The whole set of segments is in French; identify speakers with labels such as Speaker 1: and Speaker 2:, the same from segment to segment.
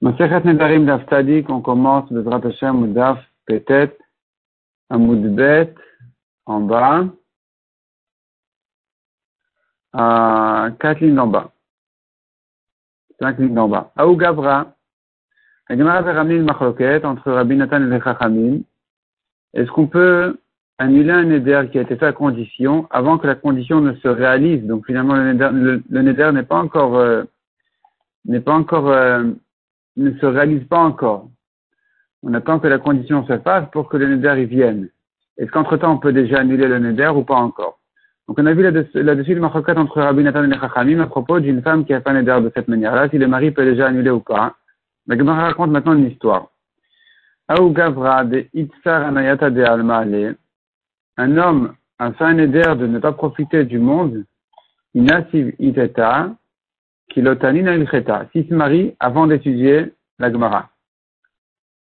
Speaker 1: Masechet Nedarim Daf Tadik, on commence le Hashem Daf Petet, Bet, en bas, à quatre lignes en bas. Cinq lignes en bas. Aou Gavra, la Gemara avait ramené une machloket entre Rabbi Nathan et les Chachamim. Est-ce qu'on peut annuler un neder qui a été fait à condition avant que la condition ne se réalise? Donc finalement, le neder, le, neder n'est pas encore, euh, n'est pas encore, euh, ne se réalise pas encore. On attend que la condition se fasse pour que le neder y vienne. Est-ce qu'entre-temps, on peut déjà annuler le neder ou pas encore? Donc, on a vu là-dessus là le machokat entre Rabbi Nathan et Chachamim à propos d'une femme qui a fait un neder de cette manière-là, si le mari peut déjà annuler ou pas. La Gemara raconte maintenant une histoire. Aou Gavra de Itzar Anayata de Almaale, un homme a fait un neder de ne pas profiter du monde, inasiv iteta, kilotanina ilcheta, se marie avant d'étudier la Gemara.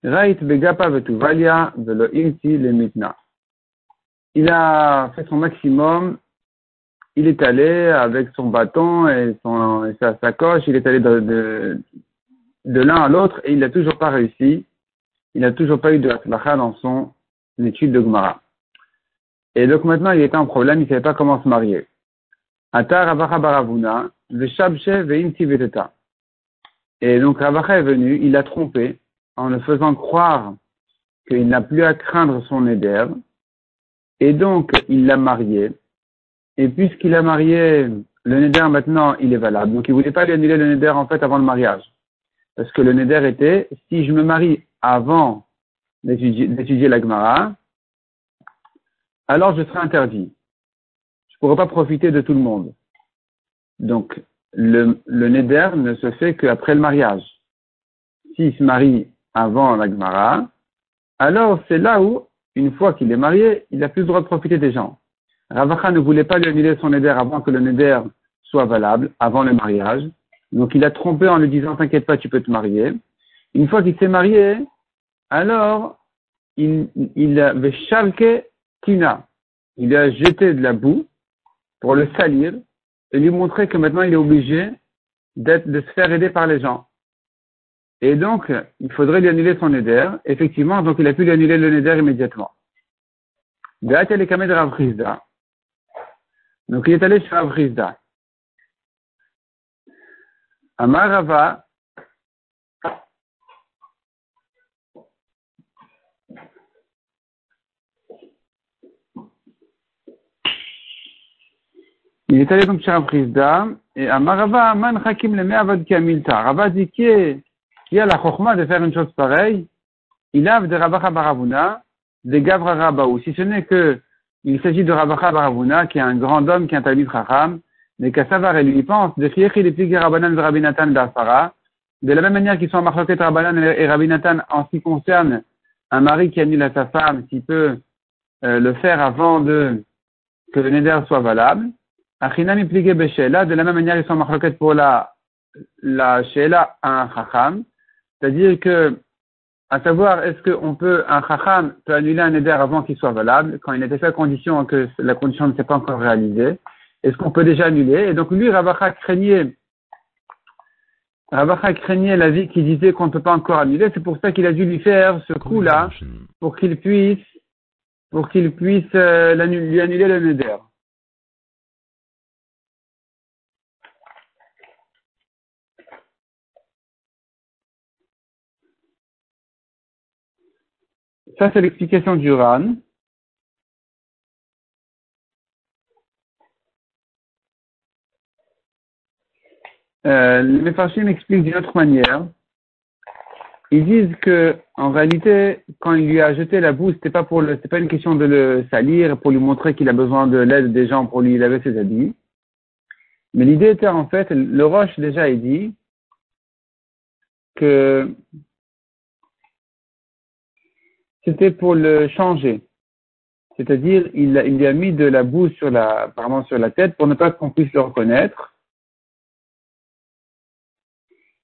Speaker 1: Rait begapa vetuvalia velo imti le mitna. Il a fait son maximum, il est allé avec son bâton et, sa sacoche, il est allé de, l'un à l'autre et il n'a toujours pas réussi. Il n'a toujours pas eu de la dans son étude de Gemara. Et donc maintenant, il était en problème, il ne savait pas comment se marier. Ata Ravacha Baravuna, Veteta. Et donc Ravacha est venu, il l'a trompé en le faisant croire qu'il n'a plus à craindre son éder. Et donc, il l'a marié. Et puisqu'il a marié, le neder maintenant, il est valable. Donc, il voulait pas lui annuler le neder en fait avant le mariage. Parce que le neder était, si je me marie avant d'étudier la Gemara, alors je serai interdit. Je pas profiter de tout le monde. Donc, le, le neder ne se fait qu'après le mariage. S'il se marie avant la Gemara, alors c'est là où, une fois qu'il est marié, il a plus le droit de profiter des gens. Ravacha ne voulait pas lui annuler son neder avant que le neder soit valable, avant le mariage. Donc il a trompé en lui disant T'inquiète pas, tu peux te marier. Une fois qu'il s'est marié, alors il, il avait. Il a jeté de la boue pour le salir et lui montrer que maintenant il est obligé de se faire aider par les gens. Et donc, il faudrait lui annuler son neder. Effectivement, donc il a pu lui annuler le neder immédiatement. Donc il est allé sur Avrizda. Amarava, il est allé donc chez Avrizda, et Amarava, man hakim le me'avad kamilta. Rava dit qui est, qui a la chokma de faire une chose pareille, il a de Rabacha Baravuna, de Gavra Rabaou. Si ce n'est que, il s'agit de Rabacha Baravuna, qui est un grand homme, qui est un talmud Chacham, mais qu'à savoir, elle lui pense, de Chiechi les Pligé Rabbanan de Rabinatan d'Asara, de la même manière qu'ils sont marqués Rabbanan et Rabinatan en ce qui concerne un mari qui annule à sa femme, s'il peut euh, le faire avant de que le neder soit valable. Achinami Pligé Beshela, de la même manière ils sont marqués pour la, la Shela à un Chacham, c'est-à-dire que, à savoir, est-ce qu'on peut, un Chacham peut annuler un neder avant qu'il soit valable, quand il était fait à condition que la condition ne s'est pas encore réalisée est-ce qu'on peut déjà annuler? Et donc lui, Ravacha craignait, Ravacha craignait la vie qui disait qu'on ne peut pas encore annuler. C'est pour ça qu'il a dû lui faire ce coup-là pour qu'il puisse, pour qu'il puisse euh, lui annuler le neder. Ça, c'est l'explication du RAN. Euh, les Farshim expliquent d'une autre manière. Ils disent que, en réalité, quand il lui a jeté la boue, c'était pas pour le, pas une question de le salir, pour lui montrer qu'il a besoin de l'aide des gens pour lui laver ses habits. Mais l'idée était, en fait, le Roche déjà, il dit que c'était pour le changer. C'est-à-dire, il, lui a mis de la boue sur la, sur la tête pour ne pas qu'on puisse le reconnaître.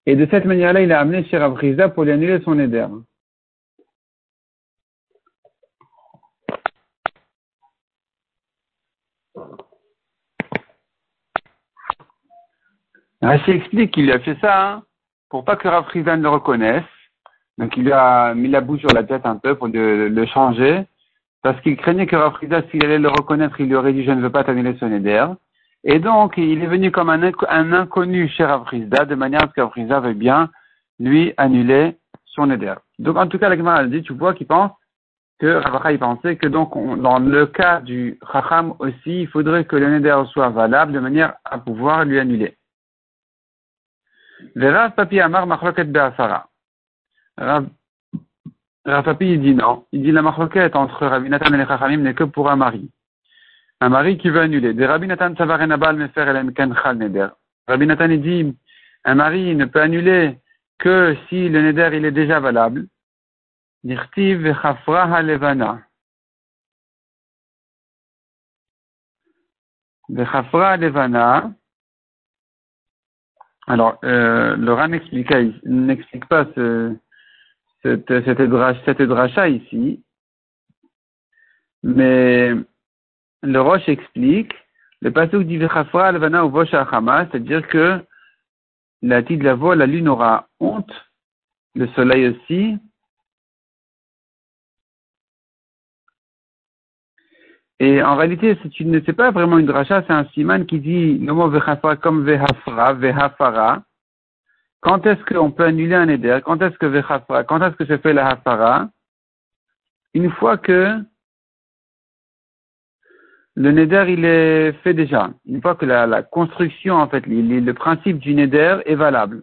Speaker 1: Et de cette manière-là, il a amené chez Rav pour lui annuler son éder. Rashi explique qu'il a fait ça hein, pour pas que Rav ne le reconnaisse. Donc il lui a mis la bouche sur la tête un peu pour le, le changer, parce qu'il craignait que Rav Chizda, s'il allait le reconnaître, il lui aurait dit je ne veux pas t'annuler son éder. Et donc il est venu comme un, un inconnu chez Rav Chizda, de manière à ce Chizda veuille bien lui annuler son éder. Donc en tout cas, la Gemara dit, tu vois qu'il pense que Rav pensait que donc dans le cas du Chacham aussi, il faudrait que le neder soit valable de manière à pouvoir lui annuler. Rav Papi Amar Machloket Be'asara. Il dit non. Il dit la Machloket entre Rabbi Nathan et les Chachamim n'est que pour un mari. Un mari qui veut annuler. Rabbi Nathan Savarenabal me faire el Chal Neder. Rabbi Nathan dit un mari ne peut annuler que si le neder il est déjà valable. Vechafra levana. Alors, euh, n'explique pas ce, cette, cette, cette dracha ici, mais le Roche explique, le passage dit Vechafra levana ou c'est-à-dire que la de la voix, la lune aura honte, le soleil aussi, Et en réalité, c'est pas vraiment une dracha, c'est un siman qui dit le mot vechafra comme vehafra, vehafara. Quand est-ce qu'on peut annuler un éder Quand est-ce que Quand est-ce que se fait la hafara Une fois que le neder il est fait déjà. Une fois que la, construction, en fait, le principe du neder est valable.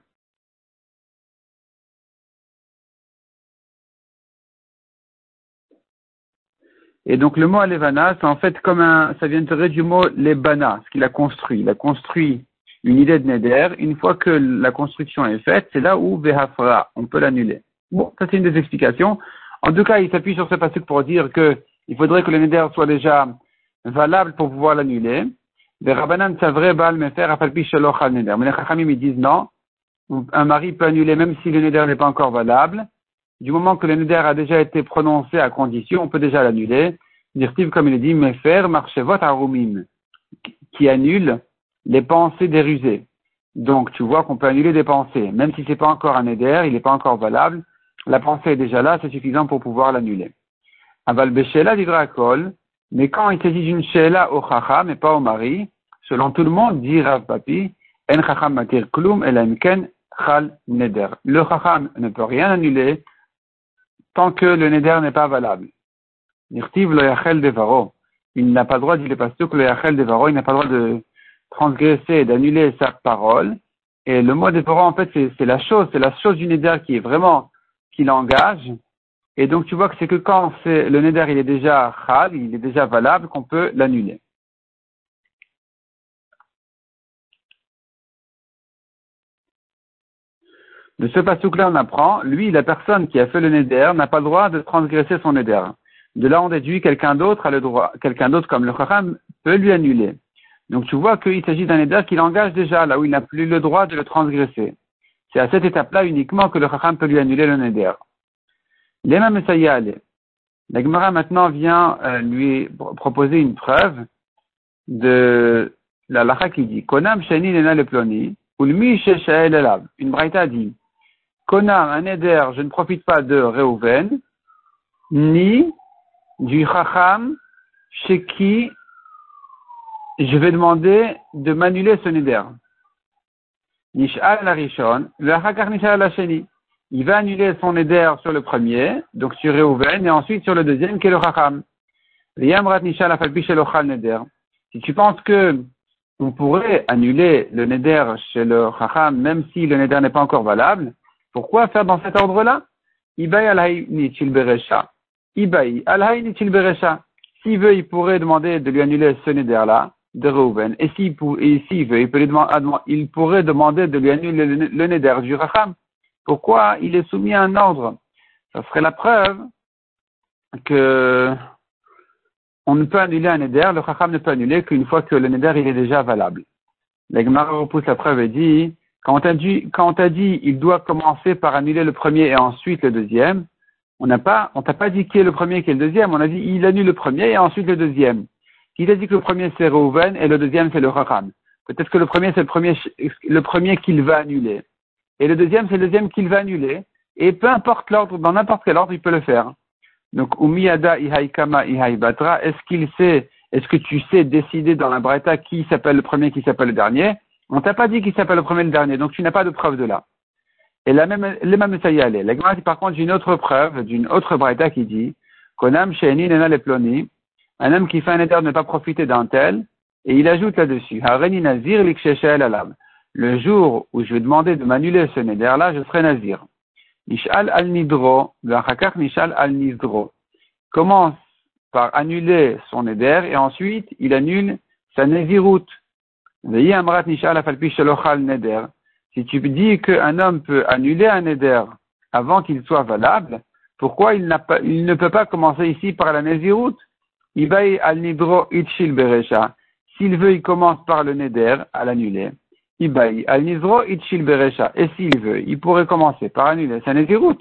Speaker 1: Et donc le mot alevana, c'est en fait comme un, ça de du mot lebana, ce qu'il a construit. Il a construit une idée de neder. Une fois que la construction est faite, c'est là où vehafra, on peut l'annuler. Bon, ça c'est une des explications. En tout cas, il s'appuie sur ce passage pour dire que il faudrait que le neder soit déjà valable pour pouvoir l'annuler. Mais les chachamim ils disent non. Un mari peut annuler même si le neder n'est pas encore valable du moment que le neder a déjà été prononcé à condition, on peut déjà l'annuler. Dirtiv, comme il est dit, mefer votre arumim, qui annule les pensées des rusés. Donc, tu vois qu'on peut annuler des pensées. Même si c'est pas encore un neder, il n'est pas encore valable. La pensée est déjà là, c'est suffisant pour pouvoir l'annuler. Aval beshela kol, mais quand il s'agit d'une shela au chacham mais pas au mari, selon tout le monde, dit Rav Papi, en chacham matir klum neder. Le chacham ne peut rien annuler tant que le neder n'est pas valable. Il n'a pas le droit, dit le pasteur, le yachel devaro, il n'a pas le droit de transgresser, d'annuler sa parole. Et le mot devaro, en fait, c'est la chose, c'est la chose du neder qui est vraiment, qui l'engage. Et donc, tu vois que c'est que quand le neder, il est déjà chal, il est déjà valable, qu'on peut l'annuler. De ce passage-là, on apprend, lui, la personne qui a fait le neder n'a pas le droit de transgresser son neder. De là, on déduit quelqu'un d'autre a le droit, quelqu'un d'autre comme le chacham peut lui annuler. Donc tu vois qu'il s'agit d'un neder qui l'engage déjà, là où il n'a plus le droit de le transgresser. C'est à cette étape-là uniquement que le chacham peut lui annuler le neder. Lema Messayale. La Gemara maintenant vient euh, lui proposer une preuve de la lacha qui dit Konam Shani Lena le Ploni, le Une braïta dit Konam, un éder, je ne profite pas de Reuven, ni du Chacham chez qui je vais demander de m'annuler ce neder. Nishal la rishon, le nishal la sheni. Il va annuler son neder sur le premier, donc sur Reuven, et ensuite sur le deuxième, qui est le Chacham. nishal neder. Si tu penses que on pourrait annuler le neder chez le Chacham, même si le neder n'est pas encore valable, pourquoi faire dans cet ordre-là? Ibai. Ibai beresha. S'il veut, il pourrait demander de lui annuler ce neder-là, de Reuven. Et s'il veut, il, peut il pourrait demander de lui annuler le, neder du Racham. Pourquoi il est soumis à un ordre? Ça serait la preuve que on ne peut annuler un neder, le Racham ne peut annuler qu'une fois que le neder il est déjà valable. L'Egmar repousse la preuve et dit quand on t'a dit, quand on dit, il doit commencer par annuler le premier et ensuite le deuxième, on n'a pas, on t'a pas dit qui est le premier, qui est le deuxième. On a dit, il annule le premier et ensuite le deuxième. Il a dit que le premier c'est Reuven et le deuxième c'est le Raham. Peut-être que le premier c'est le premier, le premier qu'il va annuler. et le deuxième, c'est le deuxième qu'il va annuler. Et peu importe l'ordre, dans n'importe quel ordre, il peut le faire. Donc, Umiyada Ihaikama Ihaibatra, est-ce qu'il sait, est-ce que tu sais décider dans la Breta qui s'appelle le premier, qui s'appelle le dernier? On t'a pas dit qui s'appelle le premier et le dernier, donc tu n'as pas de preuve de là. Et la même, les mêmes. La par contre, j'ai une autre preuve d'une autre Breta qui dit, Konam Sheini Nena Leploni, un homme qui fait un éder ne pas profiter d'un tel, et il ajoute là-dessus. Le jour où je vais demander de m'annuler ce neder là, je serai Nazir. Nishal al Nidro, Nishal al Nidro. Commence par annuler son neder et ensuite il annule sa Nezirut. Amrat Nishal Afalpi Neder. Si tu dis qu'un homme peut annuler un neder avant qu'il soit valable, pourquoi il, ne peut pas commencer ici par la Nezirut Ibai al Nidro Itchil Beresha. S'il veut, il commence par le neder à l'annuler. Ibai al Nidro Itchil Beresha. Et s'il veut, il pourrait commencer par annuler sa Nezirut.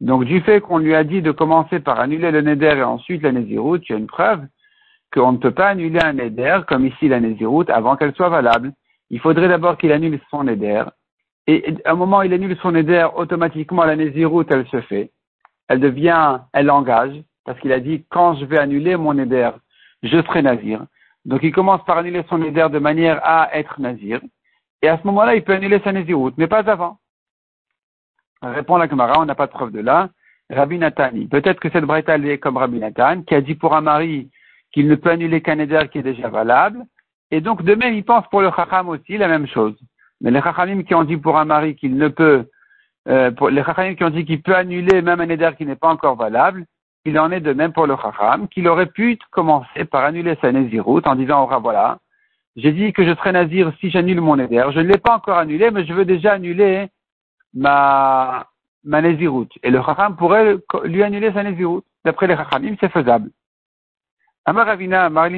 Speaker 1: Donc, du fait qu'on lui a dit de commencer par annuler le neder et ensuite la Nezirut, tu as une preuve qu'on ne peut pas annuler un neder comme ici la Nezirut avant qu'elle soit valable. Il faudrait d'abord qu'il annule son éder. Et à un moment il annule son éder, automatiquement la Nézirut, elle se fait. Elle devient, elle engage, parce qu'il a dit, quand je vais annuler mon éder, je serai nazir. Donc il commence par annuler son éder de manière à être nazir. Et à ce moment-là, il peut annuler sa Nézirut, mais pas avant. Répond la Gemara, on n'a pas de preuve de là. Rabbi Nathan, peut-être que cette braïta est comme Rabbi Nathan, qui a dit pour un mari qu'il ne peut annuler qu'un éder qui est déjà valable, et donc, de même, il pense pour le chacham aussi la même chose. Mais les chachamim qui ont dit pour un mari qu'il ne peut, euh, pour les chachamim qui ont dit qu'il peut annuler même un éder qui n'est pas encore valable, il en est de même pour le chacham, qu'il aurait pu commencer par annuler sa nésiroute en disant, oh voilà, j'ai dit que je serai nazir si j'annule mon éder. Je ne l'ai pas encore annulé, mais je veux déjà annuler ma, ma. Et le chacham pourrait lui annuler sa nésiroute. D'après les chachamim, c'est faisable. Amar Ravina a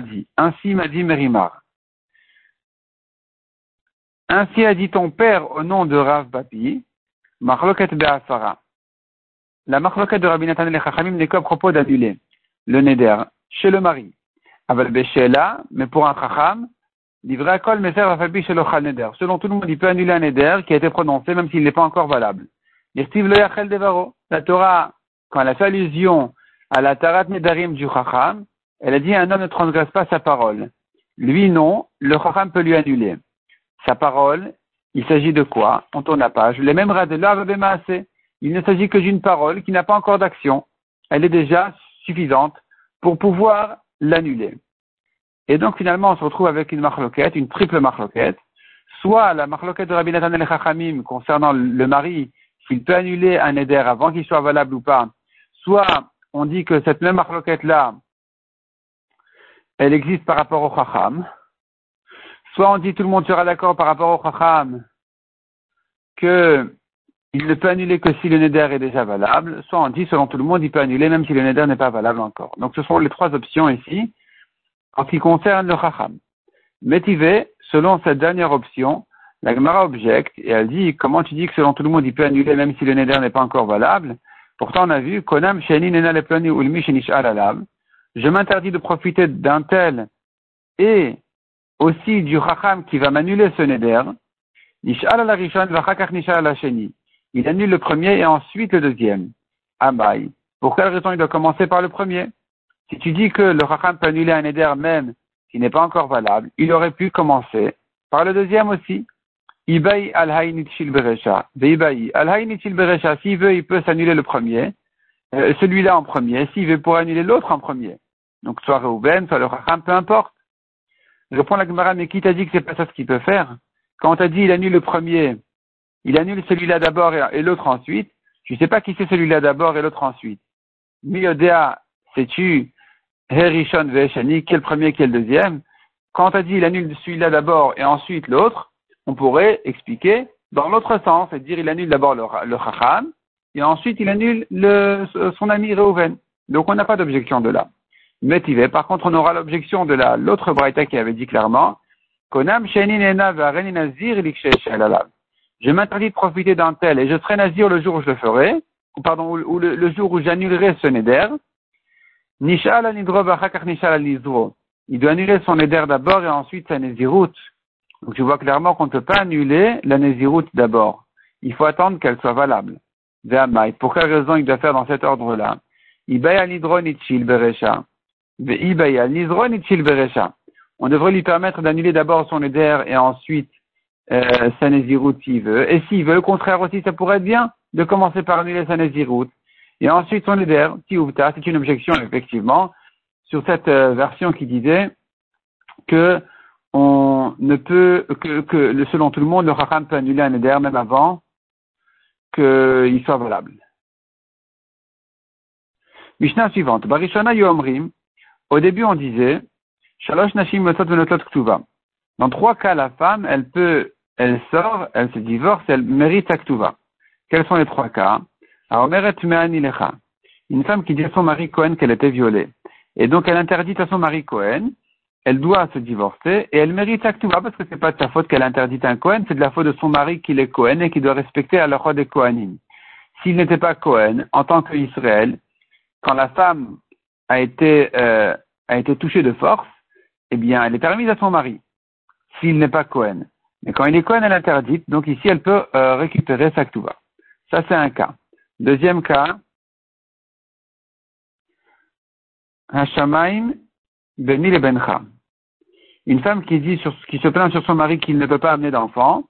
Speaker 1: dit, ainsi m'a dit Merimar. Ainsi a dit ton père au nom de Rav Papi, Machloket Be'asara. La machloket de Rabbi Nathan et Chachamim n'est qu'à propos d'annuler le neder chez le mari. Aval Beshela, mais pour un Chacham, livré à Kol Meser le neder. Selon tout le monde, il peut annuler un neder qui a été prononcé même s'il n'est pas encore valable. La Torah quand elle a fait allusion à la Tarat Nedarim du Chacham, elle a dit un homme ne transgresse pas sa parole. Lui, non, le Chacham peut lui annuler. Sa parole, il s'agit de quoi? On tourne la page. Les mêmes de Il ne s'agit que d'une parole qui n'a pas encore d'action. Elle est déjà suffisante pour pouvoir l'annuler. Et donc finalement, on se retrouve avec une marloquette, une triple marloquette. Soit la marloquette de Rabbi Nathan el Chachamim concernant le mari, s'il peut annuler un éder avant qu'il soit valable ou pas, soit on dit que cette même marloquette-là, elle existe par rapport au chacham, soit on dit tout le monde sera d'accord par rapport au chacham que il ne peut annuler que si le neder est déjà valable, soit on dit selon tout le monde il peut annuler même si le neder n'est pas valable encore. Donc ce sont les trois options ici en ce qui concerne le chacham. Métivé, selon cette dernière option, la Gemara objecte et elle dit comment tu dis que selon tout le monde il peut annuler même si le neder n'est pas encore valable? Pourtant, on a vu, Konam Je m'interdis de profiter d'un tel et aussi du Chacham qui va m'annuler ce neder. Il annule le premier et ensuite le deuxième. Abaye. Pour quelle raison il doit commencer par le premier? Si tu dis que le Chacham peut annuler un neder même qui n'est pas encore valable, il aurait pu commencer par le deuxième aussi. Ibai al beresha. Ibai al beresha. S'il veut, il peut s'annuler le premier, euh, celui-là en premier. S'il veut, pour annuler l'autre en premier. Donc, soit Reuben, soit le Racham, peu importe. Répond la Gemara, mais qui t'a dit que c'est pas ça ce qu'il peut faire? Quand on t'a dit il annule le premier, il annule celui-là d'abord et, l'autre ensuite, tu sais pas qui c'est celui-là d'abord et l'autre ensuite. Miodea, sais-tu, Herishon Veshani, qui est le premier, qui est le deuxième? Quand on dit il annule celui-là d'abord et ensuite l'autre, on pourrait expliquer dans l'autre sens, c'est-à-dire il annule d'abord le, le chacham, et ensuite il annule le, son ami Reuven. Donc on n'a pas d'objection de là. Métivé. Par contre, on aura l'objection de la, l'autre Braïta qui avait dit clairement, Konam Je m'interdis de profiter d'un tel et je serai nazir le jour où je le ferai, ou pardon, ou, le, jour où j'annulerai ce neder. Il doit annuler son neder d'abord et ensuite sa nézirut Donc tu vois clairement qu'on ne peut pas annuler la Néziroute d'abord. Il faut attendre qu'elle soit valable. Pour quelle raison il doit faire dans cet ordre-là? On devrait lui permettre d'annuler d'abord son éder et ensuite euh, sa s'il veut. Et s'il veut, le contraire aussi, ça pourrait être bien de commencer par annuler sa Néziroute. Et ensuite son éder, c'est une objection effectivement sur cette euh, version qui disait que on ne peut, que, selon tout le monde, le Raham peut annuler un éder même avant qu'il soit valable. Mishnah suivante. Barishana Yomrim. Au début, on disait, Shalosh Nashim Ktuva. Dans trois cas, la femme, elle peut, elle sort, elle se divorce, elle mérite Ktuva. Quels sont les trois cas? Une femme qui dit à son mari Cohen qu'elle était violée. Et donc, elle interdit à son mari Cohen, elle doit se divorcer et elle mérite Aktuva parce que c'est pas de sa faute qu'elle interdit un Cohen, c'est de la faute de son mari qu'il est Cohen et qui doit respecter à la roi des Kohanim. S'il n'était pas Cohen, en tant qu'Israël, quand la femme a été, euh, a été touchée de force, eh bien, elle est permise à son mari, s'il n'est pas Cohen. Mais quand il est Cohen, elle est interdite, donc ici, elle peut euh, récupérer sa Ktuva. Ça, c'est un cas. Deuxième cas, Hashamaim Beni le Bencha. Une femme qui dit sur, qui se plaint sur son mari qu'il ne peut pas amener d'enfant,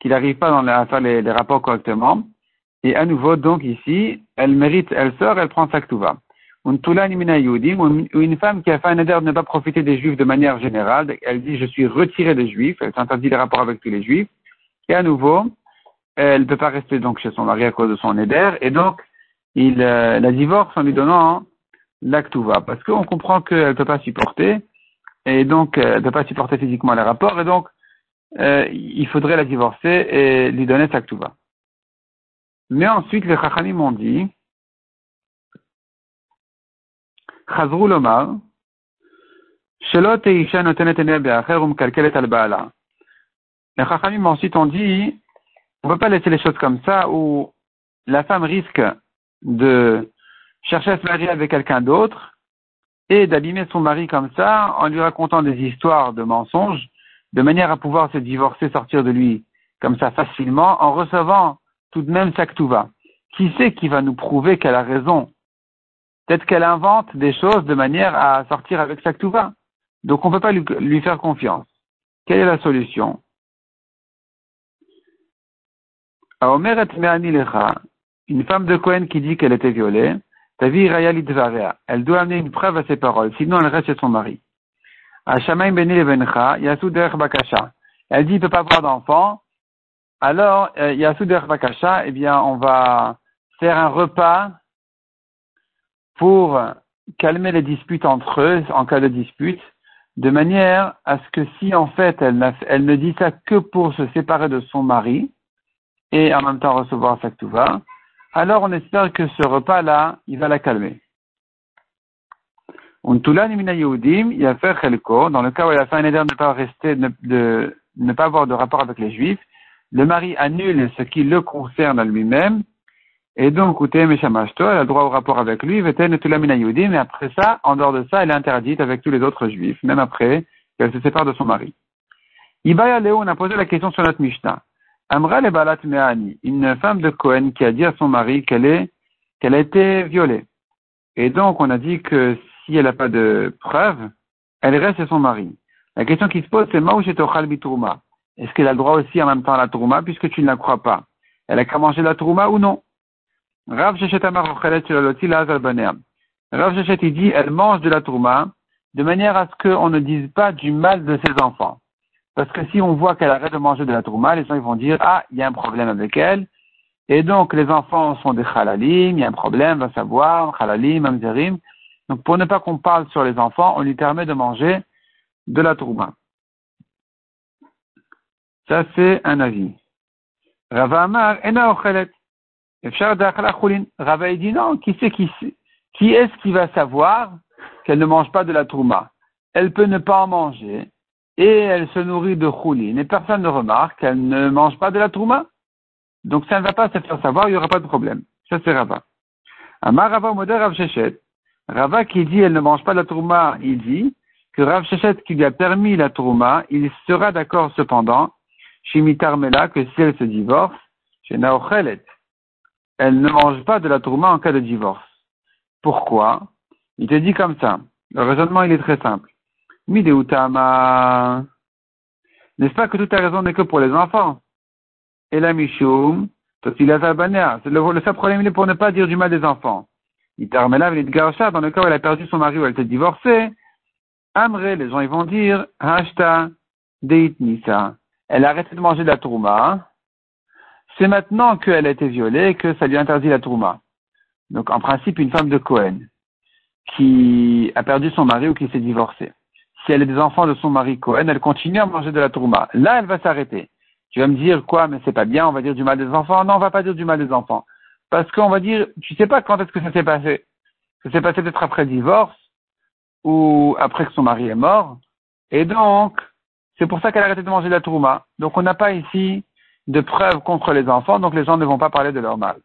Speaker 1: qu'il n'arrive pas dans à faire les, les, rapports correctement, et à nouveau, donc ici, elle mérite, elle sort, elle prend sa ktuva. Une femme qui a fait un éder de ne pas profiter des juifs de manière générale, elle dit je suis retirée des juifs, elle s'interdit les rapports avec tous les juifs, et à nouveau, elle ne peut pas rester donc chez son mari à cause de son éder, et donc il euh, la divorce en lui donnant l'actuva, parce qu'on comprend qu'elle ne peut pas supporter, et donc euh, elle ne peut pas supporter physiquement les rapports, et donc euh, il faudrait la divorcer et lui donner sa. Mais ensuite, les Chachamim m'ont dit, Et Isha notenet be'acher um kalkelet al ba'ala. Les Chachamim ensuite ont dit, on ne peut pas laisser les choses comme ça où la femme risque de chercher à se marier avec quelqu'un d'autre et d'abîmer son mari comme ça en lui racontant des histoires de mensonges de manière à pouvoir se divorcer, sortir de lui comme ça facilement en recevant tout de même Saktuva. Qui sait qui va nous prouver qu'elle a raison Peut-être qu'elle invente des choses de manière à sortir avec Saktuva. Donc on ne peut pas lui, faire confiance. Quelle est la solution? Une femme de Cohen qui dit qu'elle était violée, elle doit amener une preuve à ses paroles, sinon elle reste chez son mari. Elle dit, il ne peut pas avoir d'enfant. Alors, euh, Bakasha, eh bien, on va faire un repas pour calmer les disputes entre eux, en cas de dispute, de manière à ce que si en fait elle, ne dit ça que pour se séparer de son mari, et en même temps recevoir sa alors on espère que ce repas-là, il va la calmer. Dans le cas où il a fait un éder de ne pas rester, de, ne pas avoir de rapport avec les juifs, le mari annule ce qui le concerne à lui-même, et donc, elle a droit au rapport avec lui, mais après ça, en dehors de ça, elle est interdite avec tous les autres juifs, même après qu'elle se sépare de son mari. Ibaya Léo, on a posé la question sur notre Mishnah. Amra le balat me'ani, une femme de Cohen qui a dit à son mari qu'elle est, qu'elle a été violée. Et donc, on a dit que si elle n'a pas de preuves, elle reste chez son mari. La question qui se pose, c'est bitrouma. Est-ce qu'elle a le droit aussi en même temps à la trouma puisque tu ne la crois pas? Elle a qu'à manger la trouma ou non? Rav Shechet Amar Rav Shechet, il dit, elle mange de la trouma de manière à ce qu'on ne dise pas du mal de ses enfants. Parce que si on voit qu'elle arrête de manger de la tourma, les gens vont dire, ah, il y a un problème avec elle. Et donc, les enfants sont des halalim, il y a un problème, va savoir, halalim, amzerim. Donc, pour ne pas qu'on parle sur les enfants, on lui permet de manger de la tourma. Ça, c'est un avis. Rava Amar, ena ochelet. Rava dit non, qui c'est qui, qui est-ce qui va savoir qu'elle ne mange pas de la tourma? Elle peut ne pas en manger et elle se nourrit de choulin, et personne ne remarque qu'elle ne mange pas de la trouma. Donc ça ne va pas se faire savoir, il n'y aura pas de problème. Ça c'est Rava. Amar Rava Rav Shechet. Rava qui dit elle ne mange pas de la trouma, il dit que Rav Shechet qui lui a permis la Trouma, il sera d'accord cependant, chez Mitarmela, que si elle se divorce, chez Naochelet, elle ne mange pas de la Trouma en cas de divorce. Pourquoi? Il te dit comme ça. Le raisonnement, il est très simple. Mideutama. N'est-ce pas que toute ta raison n'est que pour les enfants? Et la Mishum, c'est le, le seul problème, il pour ne pas dire du mal des enfants. Il est dans le cas où elle a perdu son mari ou elle s'est divorcée, Amré, les gens ils vont dire, Hashta Deit Nisa. Elle a arrêté de manger de la tourma. C'est maintenant qu'elle a été violée que ça lui interdit la tourma. Donc en principe, une femme de Cohen qui a perdu son mari ou qui s'est divorcée. Si elle est des enfants de son mari Cohen, elle continue à manger de la tourma. Là, elle va s'arrêter. Tu vas me dire quoi, mais c'est pas bien, on va dire du mal des enfants. Non, on va pas dire du mal des enfants. Parce qu'on va dire, tu sais pas quand est-ce que ça s'est passé. Ça s'est passé peut-être après le divorce, ou après que son mari est mort. Et donc, c'est pour ça qu'elle a arrêté de manger la tourma. Donc on n'a pas ici de preuves contre les enfants, donc les gens ne vont pas parler de leur mal.